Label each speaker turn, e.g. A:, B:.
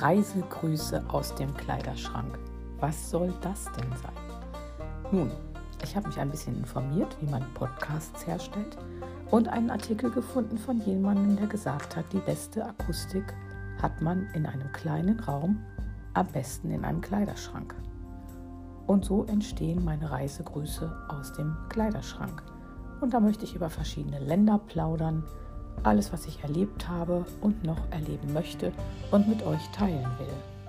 A: Reisegrüße aus dem Kleiderschrank. Was soll das denn sein? Nun, ich habe mich ein bisschen informiert, wie man Podcasts herstellt und einen Artikel gefunden von jemandem, der gesagt hat, die beste Akustik hat man in einem kleinen Raum, am besten in einem Kleiderschrank. Und so entstehen meine Reisegrüße aus dem Kleiderschrank. Und da möchte ich über verschiedene Länder plaudern, alles, was ich erlebt habe und noch erleben möchte und mit euch teilen will.